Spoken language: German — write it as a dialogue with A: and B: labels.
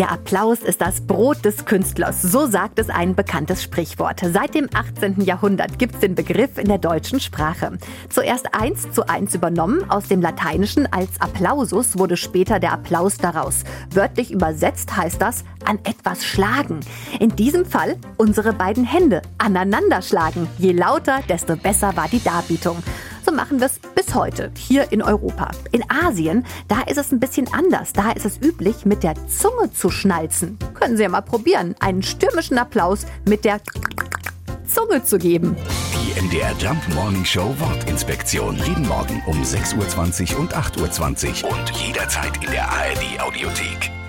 A: Der Applaus ist das Brot des Künstlers, so sagt es ein bekanntes Sprichwort. Seit dem 18. Jahrhundert gibt es den Begriff in der deutschen Sprache. Zuerst eins zu eins übernommen, aus dem Lateinischen als Applausus wurde später der Applaus daraus. Wörtlich übersetzt heißt das an etwas schlagen. In diesem Fall unsere beiden Hände aneinander schlagen. Je lauter, desto besser war die Darbietung. So machen wir es bis heute hier in Europa. In Asien, da ist es ein bisschen anders. Da ist es üblich, mit der Zunge zu schnalzen. Können Sie ja mal probieren, einen stürmischen Applaus mit der Zunge zu geben.
B: Die MDR Jump Morning Show Wortinspektion. Jeden Morgen um 6.20 Uhr und 8.20 Uhr und jederzeit in der ARD Audiothek.